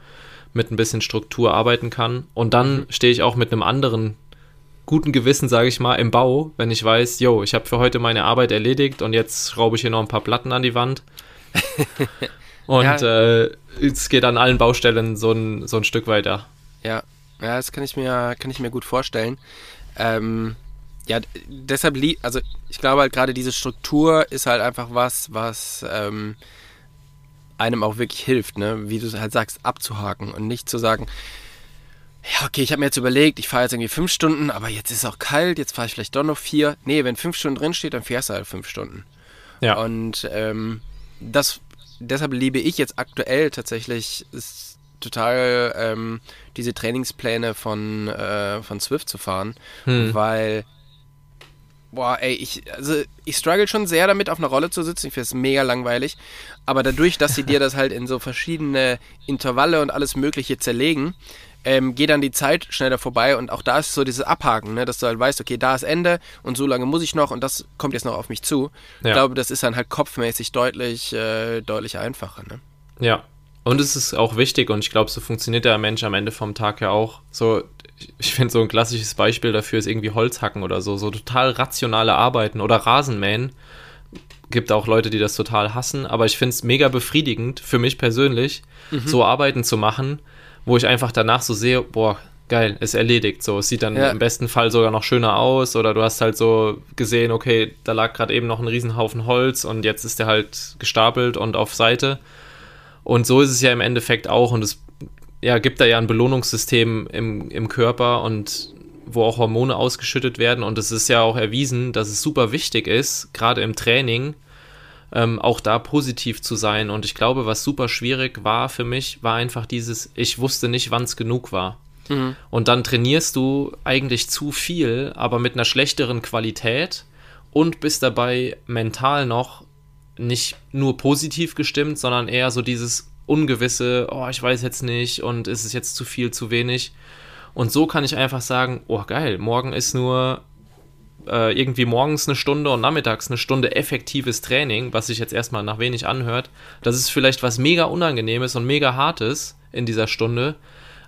mit ein bisschen Struktur arbeiten kann. Und dann mhm. stehe ich auch mit einem anderen guten Gewissen, sage ich mal, im Bau, wenn ich weiß, yo, ich habe für heute meine Arbeit erledigt und jetzt schraube ich hier noch ein paar Platten an die Wand. und ja. äh, es geht an allen Baustellen so ein, so ein Stück weiter. Ja, ja, das kann ich mir, kann ich mir gut vorstellen. Ähm, ja, deshalb, also ich glaube halt gerade diese Struktur ist halt einfach was, was ähm, einem auch wirklich hilft, ne? wie du halt sagst, abzuhaken und nicht zu sagen, ja, okay, ich habe mir jetzt überlegt, ich fahre jetzt irgendwie fünf Stunden, aber jetzt ist es auch kalt, jetzt fahre ich vielleicht doch noch vier. Nee, wenn fünf Stunden drin steht, dann fährst du halt fünf Stunden. Ja. Und ähm, das, deshalb liebe ich jetzt aktuell tatsächlich ist total ähm, diese Trainingspläne von, äh, von Swift zu fahren, hm. weil boah, ey, ich, also ich struggle schon sehr damit, auf einer Rolle zu sitzen. Ich finde es mega langweilig. Aber dadurch, dass sie dir das halt in so verschiedene Intervalle und alles Mögliche zerlegen, ähm, geht dann die Zeit schneller vorbei und auch da ist so dieses Abhaken, ne, dass du halt weißt, okay, da ist Ende und so lange muss ich noch und das kommt jetzt noch auf mich zu. Ja. Ich glaube, das ist dann halt kopfmäßig deutlich, äh, deutlich einfacher. Ne? Ja, Und es ist auch wichtig und ich glaube, so funktioniert der Mensch am Ende vom Tag ja auch. So, ich finde so ein klassisches Beispiel dafür ist irgendwie Holzhacken oder so, so total rationale Arbeiten oder Rasenmähen. Gibt auch Leute, die das total hassen, aber ich finde es mega befriedigend für mich persönlich, mhm. so Arbeiten zu machen, wo ich einfach danach so sehe, boah, geil, ist erledigt. So, es sieht dann ja. im besten Fall sogar noch schöner aus oder du hast halt so gesehen, okay, da lag gerade eben noch ein Riesenhaufen Holz und jetzt ist der halt gestapelt und auf Seite. Und so ist es ja im Endeffekt auch und es ja, gibt da ja ein Belohnungssystem im, im Körper und wo auch Hormone ausgeschüttet werden und es ist ja auch erwiesen, dass es super wichtig ist, gerade im Training, ähm, auch da positiv zu sein. Und ich glaube, was super schwierig war für mich, war einfach dieses, ich wusste nicht, wann es genug war. Mhm. Und dann trainierst du eigentlich zu viel, aber mit einer schlechteren Qualität und bist dabei mental noch nicht nur positiv gestimmt, sondern eher so dieses Ungewisse, oh, ich weiß jetzt nicht und ist es jetzt zu viel, zu wenig. Und so kann ich einfach sagen, oh geil, morgen ist nur äh, irgendwie morgens eine Stunde und nachmittags eine Stunde effektives Training, was sich jetzt erstmal nach wenig anhört. Das ist vielleicht was mega Unangenehmes und mega Hartes in dieser Stunde.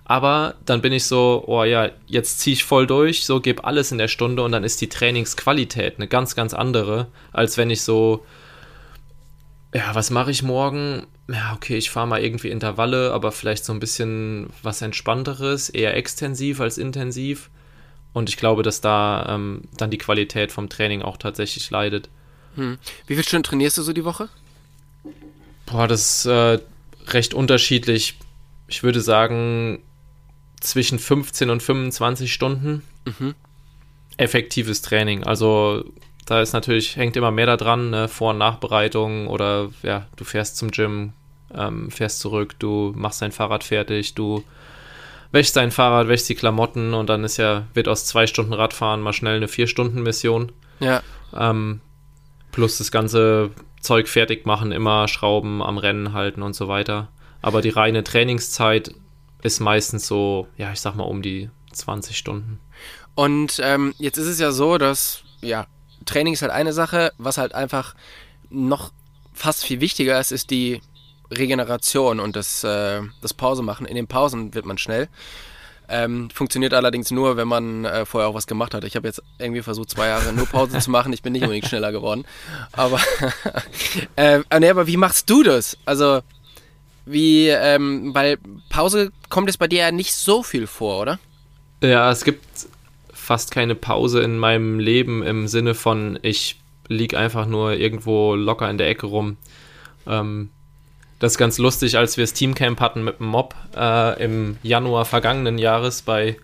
Aber dann bin ich so, oh ja, jetzt ziehe ich voll durch, so gebe alles in der Stunde und dann ist die Trainingsqualität eine ganz, ganz andere, als wenn ich so ja, was mache ich morgen? Ja, okay, ich fahre mal irgendwie Intervalle, aber vielleicht so ein bisschen was Entspannteres, eher extensiv als intensiv. Und ich glaube, dass da ähm, dann die Qualität vom Training auch tatsächlich leidet. Hm. Wie viele Stunden trainierst du so die Woche? Boah, das ist äh, recht unterschiedlich. Ich würde sagen, zwischen 15 und 25 Stunden. Mhm. Effektives Training. Also da ist natürlich, hängt immer mehr da dran, ne? Vor- und Nachbereitung oder ja, du fährst zum Gym, ähm, fährst zurück, du machst dein Fahrrad fertig, du wäschst dein Fahrrad, wäschst die Klamotten und dann ist ja, wird aus zwei Stunden Radfahren mal schnell eine Vier-Stunden-Mission. Ja. Ähm, plus das ganze Zeug fertig machen, immer Schrauben am Rennen halten und so weiter. Aber die reine Trainingszeit ist meistens so, ja, ich sag mal um die 20 Stunden. Und ähm, jetzt ist es ja so, dass ja Training ist halt eine Sache, was halt einfach noch fast viel wichtiger ist, ist die Regeneration und das, äh, das Pause machen. In den Pausen wird man schnell. Ähm, funktioniert allerdings nur, wenn man äh, vorher auch was gemacht hat. Ich habe jetzt irgendwie versucht, zwei Jahre nur Pause zu machen. Ich bin nicht unbedingt schneller geworden. Aber, äh, nee, aber wie machst du das? Also, wie, ähm, weil Pause kommt es bei dir ja nicht so viel vor, oder? Ja, es gibt fast keine Pause in meinem Leben im Sinne von, ich liege einfach nur irgendwo locker in der Ecke rum. Ähm, das ist ganz lustig, als wir das Teamcamp hatten mit dem Mob äh, im Januar vergangenen Jahres bei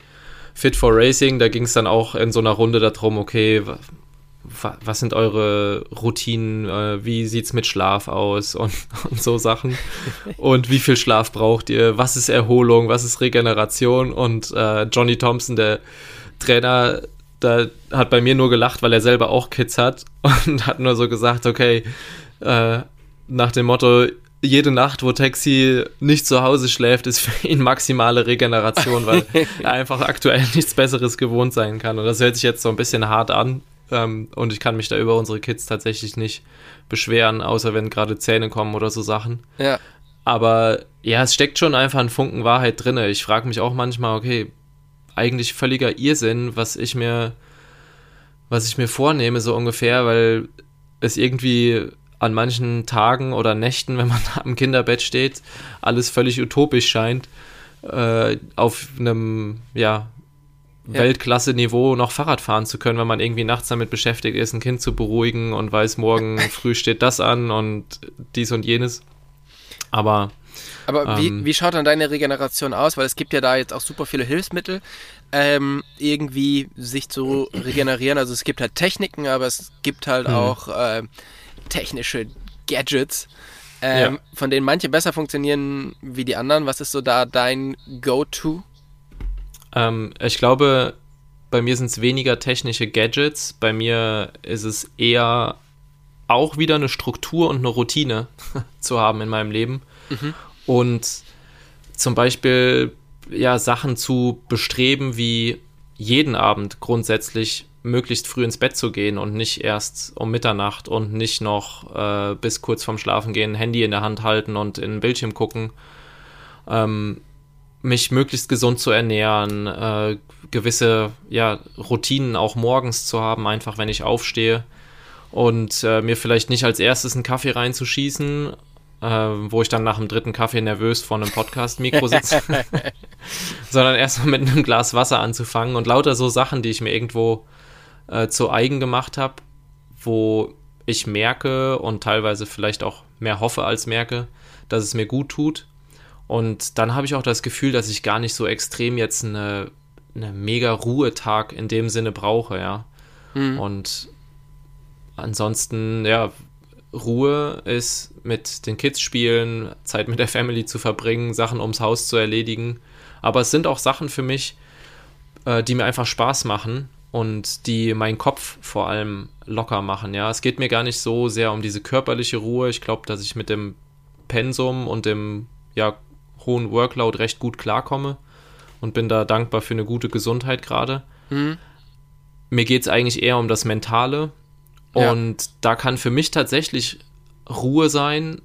Fit for Racing. Da ging es dann auch in so einer Runde darum, okay, was sind eure Routinen, äh, wie sieht es mit Schlaf aus und, und, so Sachen. Und wie viel Schlaf braucht ihr? Was ist Erholung? Was ist Regeneration? Und äh, Johnny Thompson, der Trainer, da hat bei mir nur gelacht, weil er selber auch Kids hat und hat nur so gesagt, okay, äh, nach dem Motto, jede Nacht, wo Taxi nicht zu Hause schläft, ist für ihn maximale Regeneration, weil er einfach aktuell nichts Besseres gewohnt sein kann. Und das hört sich jetzt so ein bisschen hart an. Ähm, und ich kann mich da über unsere Kids tatsächlich nicht beschweren, außer wenn gerade Zähne kommen oder so Sachen. Ja. Aber ja, es steckt schon einfach ein Funken Wahrheit drin. Ich frage mich auch manchmal, okay, eigentlich völliger Irrsinn, was ich mir, was ich mir vornehme, so ungefähr, weil es irgendwie an manchen Tagen oder Nächten, wenn man am Kinderbett steht, alles völlig utopisch scheint, äh, auf einem, ja, ja. Weltklasse-Niveau noch Fahrrad fahren zu können, wenn man irgendwie nachts damit beschäftigt ist, ein Kind zu beruhigen und weiß, morgen früh steht das an und dies und jenes. Aber aber ähm, wie, wie schaut dann deine Regeneration aus? Weil es gibt ja da jetzt auch super viele Hilfsmittel, ähm, irgendwie sich zu regenerieren. Also es gibt halt Techniken, aber es gibt halt mhm. auch äh, technische Gadgets, ähm, ja. von denen manche besser funktionieren wie die anderen. Was ist so da dein Go-To? Ähm, ich glaube, bei mir sind es weniger technische Gadgets. Bei mir ist es eher auch wieder eine Struktur und eine Routine zu haben in meinem Leben. Mhm und zum Beispiel ja Sachen zu bestreben, wie jeden Abend grundsätzlich möglichst früh ins Bett zu gehen und nicht erst um Mitternacht und nicht noch äh, bis kurz vorm Schlafengehen Handy in der Hand halten und in den Bildschirm gucken, ähm, mich möglichst gesund zu ernähren, äh, gewisse ja, Routinen auch morgens zu haben, einfach wenn ich aufstehe und äh, mir vielleicht nicht als erstes einen Kaffee reinzuschießen, äh, wo ich dann nach dem dritten Kaffee nervös vor einem Podcast-Mikro sitze, sondern erstmal mit einem Glas Wasser anzufangen und lauter so Sachen, die ich mir irgendwo äh, zu eigen gemacht habe, wo ich merke und teilweise vielleicht auch mehr hoffe als merke, dass es mir gut tut. Und dann habe ich auch das Gefühl, dass ich gar nicht so extrem jetzt eine, eine mega Ruhetag in dem Sinne brauche, ja. Mhm. Und ansonsten, ja, Ruhe ist mit den Kids spielen, Zeit mit der Family zu verbringen, Sachen ums Haus zu erledigen. Aber es sind auch Sachen für mich, äh, die mir einfach Spaß machen und die meinen Kopf vor allem locker machen. Ja, es geht mir gar nicht so sehr um diese körperliche Ruhe. Ich glaube, dass ich mit dem Pensum und dem ja, hohen Workload recht gut klarkomme und bin da dankbar für eine gute Gesundheit gerade. Mhm. Mir geht es eigentlich eher um das Mentale und ja. da kann für mich tatsächlich Ruhe sein,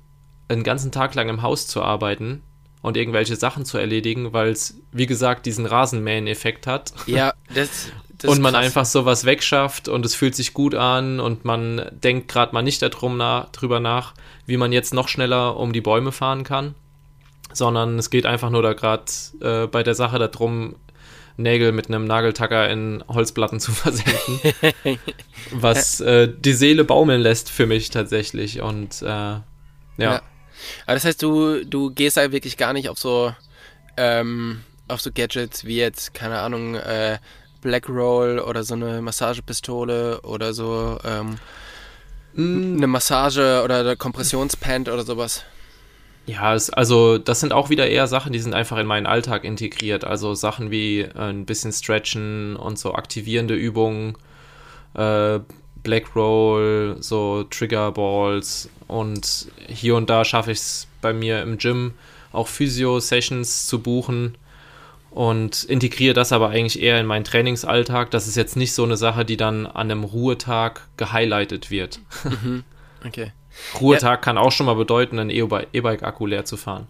einen ganzen Tag lang im Haus zu arbeiten und irgendwelche Sachen zu erledigen, weil es, wie gesagt, diesen Rasenmähen-Effekt hat. Ja, das, und man krass. einfach sowas wegschafft und es fühlt sich gut an und man denkt gerade mal nicht darum nach, drüber nach, wie man jetzt noch schneller um die Bäume fahren kann, sondern es geht einfach nur da gerade äh, bei der Sache darum, Nägel mit einem Nageltacker in Holzplatten zu versenken, was äh, die Seele baumeln lässt für mich tatsächlich und äh, ja. ja. Aber das heißt, du, du gehst halt wirklich gar nicht auf so ähm, auf so Gadgets wie jetzt, keine Ahnung, äh, Black Roll oder so eine Massagepistole oder so ähm, mm. eine Massage oder eine Kompressionspant oder sowas. Ja, es, also das sind auch wieder eher Sachen, die sind einfach in meinen Alltag integriert. Also Sachen wie äh, ein bisschen Stretchen und so aktivierende Übungen, äh, Black Roll, so Trigger Balls und hier und da schaffe ich es bei mir im Gym auch Physio-Sessions zu buchen und integriere das aber eigentlich eher in meinen Trainingsalltag. Das ist jetzt nicht so eine Sache, die dann an einem Ruhetag gehighlightet wird. Mhm. Okay. Ruhetag ja. kann auch schon mal bedeuten, einen E-Bike-Akku leer zu fahren.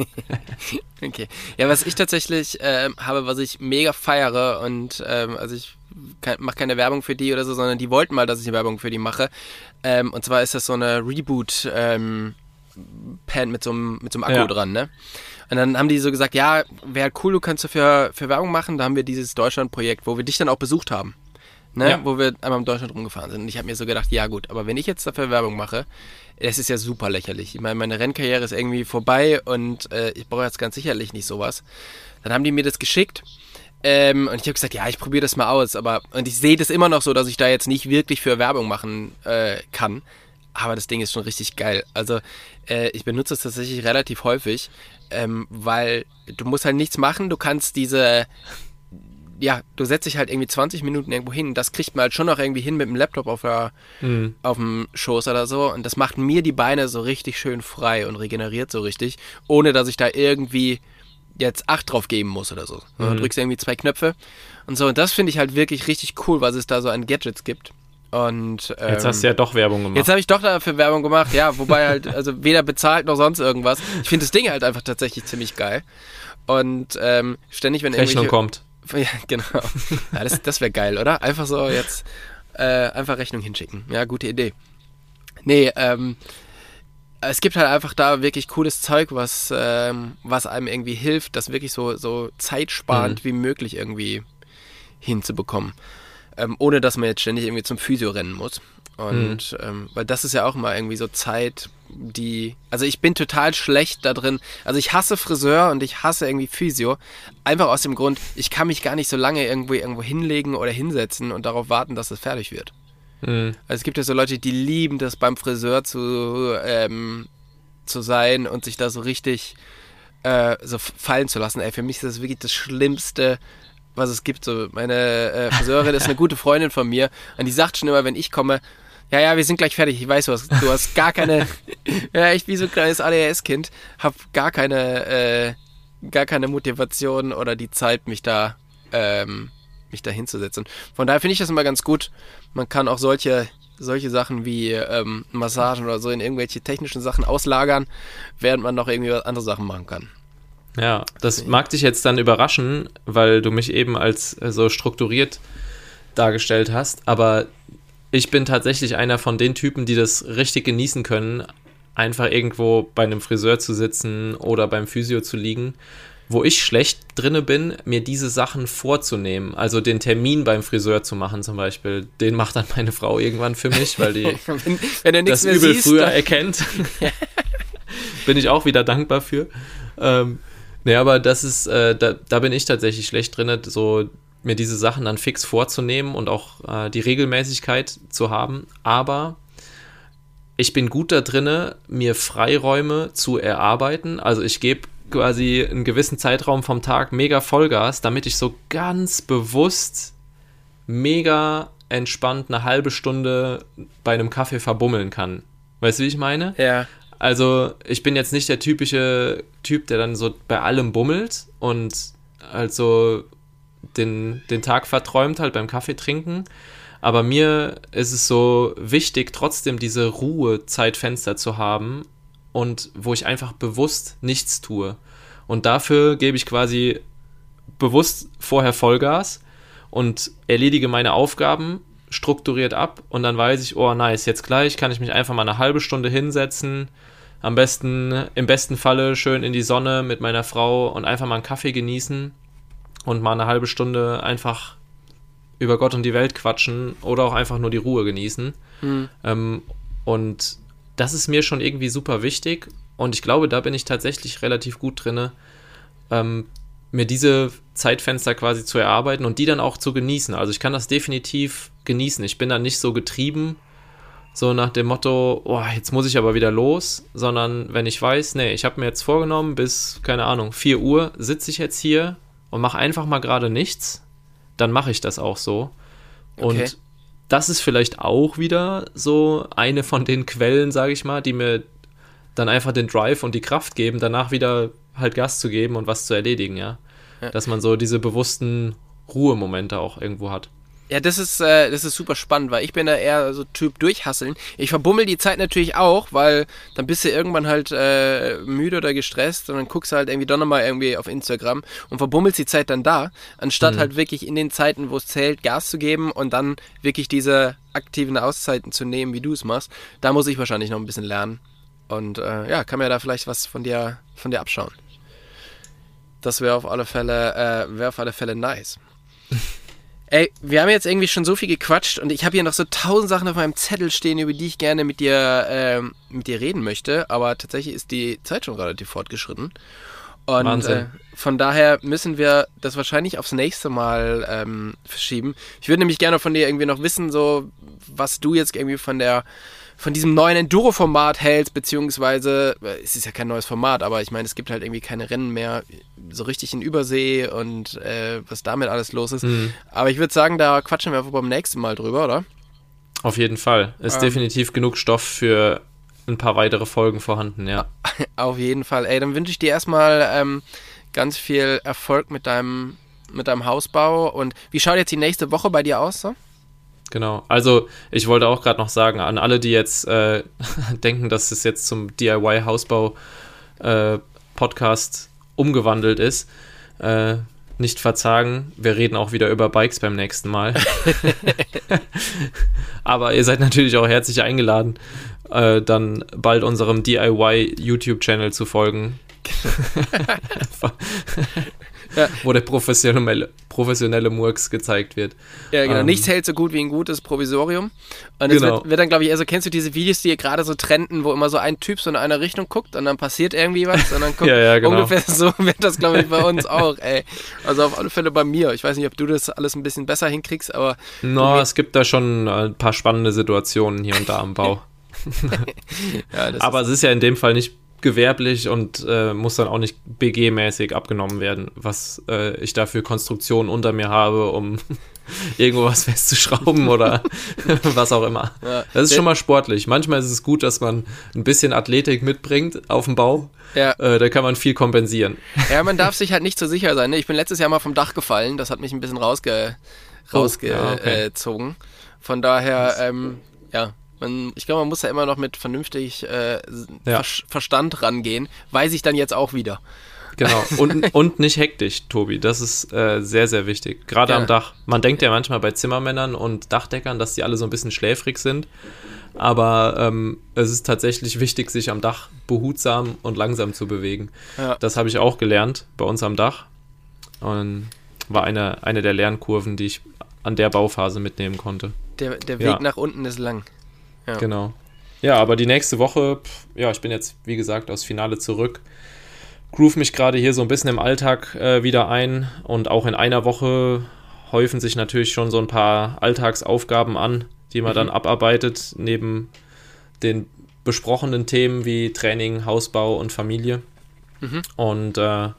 okay. Ja, was ich tatsächlich äh, habe, was ich mega feiere und ähm, also ich mache keine Werbung für die oder so, sondern die wollten mal, dass ich Werbung für die mache. Ähm, und zwar ist das so eine Reboot ähm, Pen mit so einem mit so einem Akku ja. dran, ne? Und dann haben die so gesagt, ja, wäre cool, du kannst dafür für Werbung machen. Da haben wir dieses Deutschland-Projekt, wo wir dich dann auch besucht haben. Ne? Ja. Wo wir einmal in Deutschland rumgefahren sind. Und ich habe mir so gedacht, ja gut, aber wenn ich jetzt dafür Werbung mache, das ist ja super lächerlich. Ich meine, meine Rennkarriere ist irgendwie vorbei und äh, ich brauche jetzt ganz sicherlich nicht sowas. Dann haben die mir das geschickt. Ähm, und ich habe gesagt, ja, ich probiere das mal aus. Aber und ich sehe das immer noch so, dass ich da jetzt nicht wirklich für Werbung machen äh, kann. Aber das Ding ist schon richtig geil. Also äh, ich benutze es tatsächlich relativ häufig, ähm, weil du musst halt nichts machen. Du kannst diese, ja, du setzt dich halt irgendwie 20 Minuten irgendwo hin. Das kriegt man halt schon noch irgendwie hin mit dem Laptop auf, der, mhm. auf dem Schoß oder so. Und das macht mir die Beine so richtig schön frei und regeneriert so richtig, ohne dass ich da irgendwie jetzt Acht drauf geben muss oder so. Mhm. Du drückst irgendwie zwei Knöpfe und so. Und das finde ich halt wirklich richtig cool, was es da so an Gadgets gibt. Und ähm, jetzt hast du ja doch Werbung gemacht. Jetzt habe ich doch dafür Werbung gemacht, ja, wobei halt, also weder bezahlt noch sonst irgendwas. Ich finde das Ding halt einfach tatsächlich ziemlich geil. Und ähm, ständig, wenn Rechnung kommt. Ja, genau. Ja, das das wäre geil, oder? Einfach so jetzt äh, einfach Rechnung hinschicken. Ja, gute Idee. Nee, ähm, es gibt halt einfach da wirklich cooles Zeug, was, ähm, was einem irgendwie hilft, das wirklich so, so zeitsparend mhm. wie möglich irgendwie hinzubekommen ähm, ohne dass man jetzt ständig irgendwie zum Physio rennen muss. Und mhm. ähm, weil das ist ja auch immer irgendwie so Zeit, die. Also ich bin total schlecht da drin. Also ich hasse Friseur und ich hasse irgendwie Physio. Einfach aus dem Grund, ich kann mich gar nicht so lange irgendwo irgendwo hinlegen oder hinsetzen und darauf warten, dass es fertig wird. Mhm. Also es gibt ja so Leute, die lieben das beim Friseur zu, ähm, zu sein und sich da so richtig äh, so fallen zu lassen. Ey, für mich ist das wirklich das Schlimmste, was es gibt. So, meine äh, Friseurin ist eine gute Freundin von mir und die sagt schon immer, wenn ich komme, ja, ja, wir sind gleich fertig. Ich weiß, du hast, du hast gar keine, ja, echt wie so ein kleines ADHS-Kind, hab gar keine, äh, gar keine Motivation oder die Zeit, mich da, ähm, mich da hinzusetzen. Von daher finde ich das immer ganz gut. Man kann auch solche, solche Sachen wie ähm, Massagen oder so in irgendwelche technischen Sachen auslagern, während man noch irgendwie andere Sachen machen kann. Ja, das mag dich jetzt dann überraschen, weil du mich eben als äh, so strukturiert dargestellt hast, aber ich bin tatsächlich einer von den Typen, die das richtig genießen können, einfach irgendwo bei einem Friseur zu sitzen oder beim Physio zu liegen. Wo ich schlecht drinne bin, mir diese Sachen vorzunehmen, also den Termin beim Friseur zu machen zum Beispiel, den macht dann meine Frau irgendwann für mich, weil die wenn, wenn das Übel siehst, früher erkennt. bin ich auch wieder dankbar für. Ähm, nee, aber das ist, äh, da, da bin ich tatsächlich schlecht drin, so mir diese Sachen dann fix vorzunehmen und auch äh, die Regelmäßigkeit zu haben. Aber ich bin gut da drinne, mir Freiräume zu erarbeiten. Also ich gebe quasi einen gewissen Zeitraum vom Tag mega Vollgas, damit ich so ganz bewusst mega entspannt eine halbe Stunde bei einem Kaffee verbummeln kann. Weißt du, wie ich meine? Ja. Also, ich bin jetzt nicht der typische Typ, der dann so bei allem bummelt und also den, den Tag verträumt halt beim Kaffee trinken. Aber mir ist es so wichtig, trotzdem diese Ruhezeitfenster zu haben und wo ich einfach bewusst nichts tue. Und dafür gebe ich quasi bewusst vorher Vollgas und erledige meine Aufgaben strukturiert ab und dann weiß ich, oh nice, jetzt gleich kann ich mich einfach mal eine halbe Stunde hinsetzen, am besten, im besten Falle schön in die Sonne mit meiner Frau und einfach mal einen Kaffee genießen und mal eine halbe Stunde einfach über Gott und die Welt quatschen oder auch einfach nur die Ruhe genießen. Mhm. Ähm, und das ist mir schon irgendwie super wichtig und ich glaube, da bin ich tatsächlich relativ gut drin, ähm, mir diese Zeitfenster quasi zu erarbeiten und die dann auch zu genießen. Also ich kann das definitiv genießen. Ich bin dann nicht so getrieben so nach dem Motto, oh, jetzt muss ich aber wieder los, sondern wenn ich weiß, nee, ich habe mir jetzt vorgenommen, bis, keine Ahnung, 4 Uhr sitze ich jetzt hier und mache einfach mal gerade nichts, dann mache ich das auch so. Und okay. das ist vielleicht auch wieder so eine von den Quellen, sage ich mal, die mir dann einfach den Drive und die Kraft geben, danach wieder halt Gas zu geben und was zu erledigen, ja. ja. Dass man so diese bewussten Ruhemomente auch irgendwo hat. Ja, das ist, äh, das ist super spannend, weil ich bin da eher so Typ durchhasseln. Ich verbummel die Zeit natürlich auch, weil dann bist du irgendwann halt äh, müde oder gestresst und dann guckst du halt irgendwie doch nochmal irgendwie auf Instagram und verbummelst die Zeit dann da, anstatt mhm. halt wirklich in den Zeiten, wo es zählt, Gas zu geben und dann wirklich diese aktiven Auszeiten zu nehmen, wie du es machst. Da muss ich wahrscheinlich noch ein bisschen lernen. Und äh, ja, kann mir da vielleicht was von dir, von dir abschauen. Das wäre auf alle Fälle, äh, wäre auf alle Fälle nice. Ey, wir haben jetzt irgendwie schon so viel gequatscht und ich habe hier noch so tausend Sachen auf meinem Zettel stehen, über die ich gerne mit dir, äh, mit dir reden möchte. Aber tatsächlich ist die Zeit schon relativ fortgeschritten. Und äh, von daher müssen wir das wahrscheinlich aufs nächste Mal ähm, verschieben. Ich würde nämlich gerne von dir irgendwie noch wissen, so was du jetzt irgendwie von der von diesem neuen Enduro-Format hältst, beziehungsweise, äh, es ist ja kein neues Format, aber ich meine, es gibt halt irgendwie keine Rennen mehr so richtig in Übersee und äh, was damit alles los ist. Mhm. Aber ich würde sagen, da quatschen wir einfach beim nächsten Mal drüber, oder? Auf jeden Fall. Ist ähm, definitiv genug Stoff für ein paar weitere Folgen vorhanden, ja. Auf jeden Fall. Ey, dann wünsche ich dir erstmal ähm, ganz viel Erfolg mit deinem, mit deinem Hausbau. Und wie schaut jetzt die nächste Woche bei dir aus? So? Genau. Also ich wollte auch gerade noch sagen, an alle, die jetzt äh, denken, dass es jetzt zum DIY-Hausbau-Podcast äh, umgewandelt ist, äh, nicht verzagen. Wir reden auch wieder über Bikes beim nächsten Mal. Aber ihr seid natürlich auch herzlich eingeladen, äh, dann bald unserem DIY-YouTube-Channel zu folgen. ja. wo der professionelle, professionelle Murks gezeigt wird. Ja, genau. Ähm, Nichts hält so gut wie ein gutes Provisorium. Und es genau. wird, wird, dann, glaube ich, also kennst du diese Videos, die gerade so trenden, wo immer so ein Typ so in eine Richtung guckt und dann passiert irgendwie was und dann guckt ja, ja, genau. ungefähr so wird das, glaube ich, bei uns auch, ey. Also auf alle Fälle bei mir. Ich weiß nicht, ob du das alles ein bisschen besser hinkriegst, aber. No, es gibt da schon ein paar spannende Situationen hier und da am Bau. ja, aber es ist ja in dem Fall nicht gewerblich und äh, muss dann auch nicht BG-mäßig abgenommen werden, was äh, ich da für Konstruktionen unter mir habe, um irgendwo was festzuschrauben oder was auch immer. Ja. Das ist schon mal sportlich. Manchmal ist es gut, dass man ein bisschen Athletik mitbringt auf dem Bau. Ja. Äh, da kann man viel kompensieren. Ja, man darf sich halt nicht so sicher sein. Ne? Ich bin letztes Jahr mal vom Dach gefallen. Das hat mich ein bisschen rausge rausgezogen. Oh, ja, okay. Von daher, ähm, ja, man, ich glaube, man muss ja immer noch mit vernünftig äh, ja. Ver Verstand rangehen. Weiß ich dann jetzt auch wieder. Genau. Und, und nicht hektisch, Tobi. Das ist äh, sehr, sehr wichtig. Gerade ja. am Dach. Man denkt ja manchmal bei Zimmermännern und Dachdeckern, dass die alle so ein bisschen schläfrig sind. Aber ähm, es ist tatsächlich wichtig, sich am Dach behutsam und langsam zu bewegen. Ja. Das habe ich auch gelernt bei uns am Dach. Und war eine, eine der Lernkurven, die ich an der Bauphase mitnehmen konnte. Der, der Weg ja. nach unten ist lang. Ja. Genau. Ja, aber die nächste Woche, ja, ich bin jetzt, wie gesagt, aus Finale zurück. Groove mich gerade hier so ein bisschen im Alltag äh, wieder ein und auch in einer Woche häufen sich natürlich schon so ein paar Alltagsaufgaben an, die man mhm. dann abarbeitet, neben den besprochenen Themen wie Training, Hausbau und Familie. Mhm. Und äh,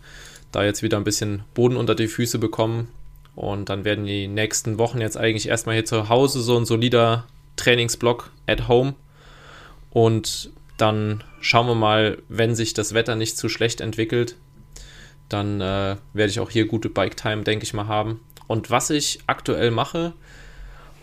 da jetzt wieder ein bisschen Boden unter die Füße bekommen. Und dann werden die nächsten Wochen jetzt eigentlich erstmal hier zu Hause so ein solider Trainingsblock at home. Und dann schauen wir mal, wenn sich das Wetter nicht zu schlecht entwickelt, dann äh, werde ich auch hier gute Bike-Time, denke ich mal, haben. Und was ich aktuell mache,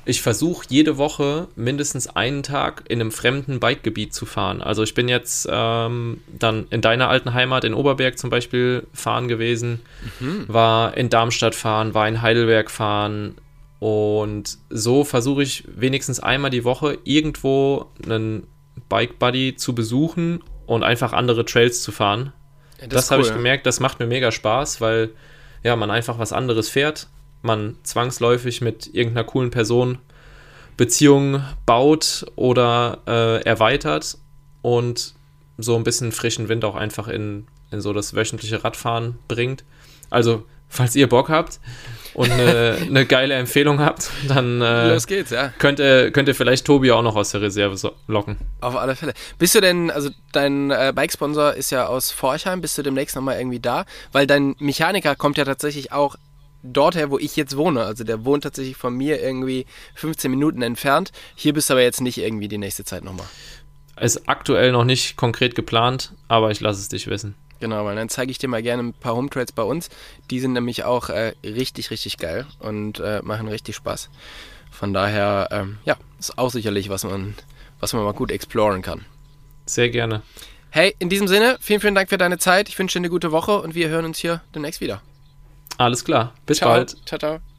ich versuche jede Woche mindestens einen Tag in einem fremden Bikegebiet zu fahren. Also ich bin jetzt ähm, dann in deiner alten Heimat in Oberberg zum Beispiel fahren gewesen, mhm. war in Darmstadt fahren, war in Heidelberg fahren und so versuche ich wenigstens einmal die Woche irgendwo einen Bike Buddy zu besuchen und einfach andere Trails zu fahren. Ja, das, das habe ich gemerkt, das macht mir mega Spaß, weil ja, man einfach was anderes fährt man zwangsläufig mit irgendeiner coolen Person Beziehungen baut oder äh, erweitert und so ein bisschen frischen Wind auch einfach in, in so das wöchentliche Radfahren bringt. Also, falls ihr Bock habt und eine, eine geile Empfehlung habt, dann äh, Los geht's, ja. könnt, ihr, könnt ihr vielleicht Tobi auch noch aus der Reserve so locken. Auf alle Fälle. Bist du denn, also dein äh, Bike-Sponsor ist ja aus Forchheim, bist du demnächst nochmal irgendwie da? Weil dein Mechaniker kommt ja tatsächlich auch dorther, wo ich jetzt wohne. Also der wohnt tatsächlich von mir irgendwie 15 Minuten entfernt. Hier bist du aber jetzt nicht irgendwie die nächste Zeit nochmal. Ist aktuell noch nicht konkret geplant, aber ich lasse es dich wissen. Genau, weil dann zeige ich dir mal gerne ein paar Home Trades bei uns. Die sind nämlich auch äh, richtig, richtig geil und äh, machen richtig Spaß. Von daher, ähm, ja, ist auch sicherlich, was man, was man mal gut exploren kann. Sehr gerne. Hey, in diesem Sinne, vielen, vielen Dank für deine Zeit. Ich wünsche dir eine gute Woche und wir hören uns hier demnächst wieder. Alles klar. Bis ciao. bald. Ciao, ciao.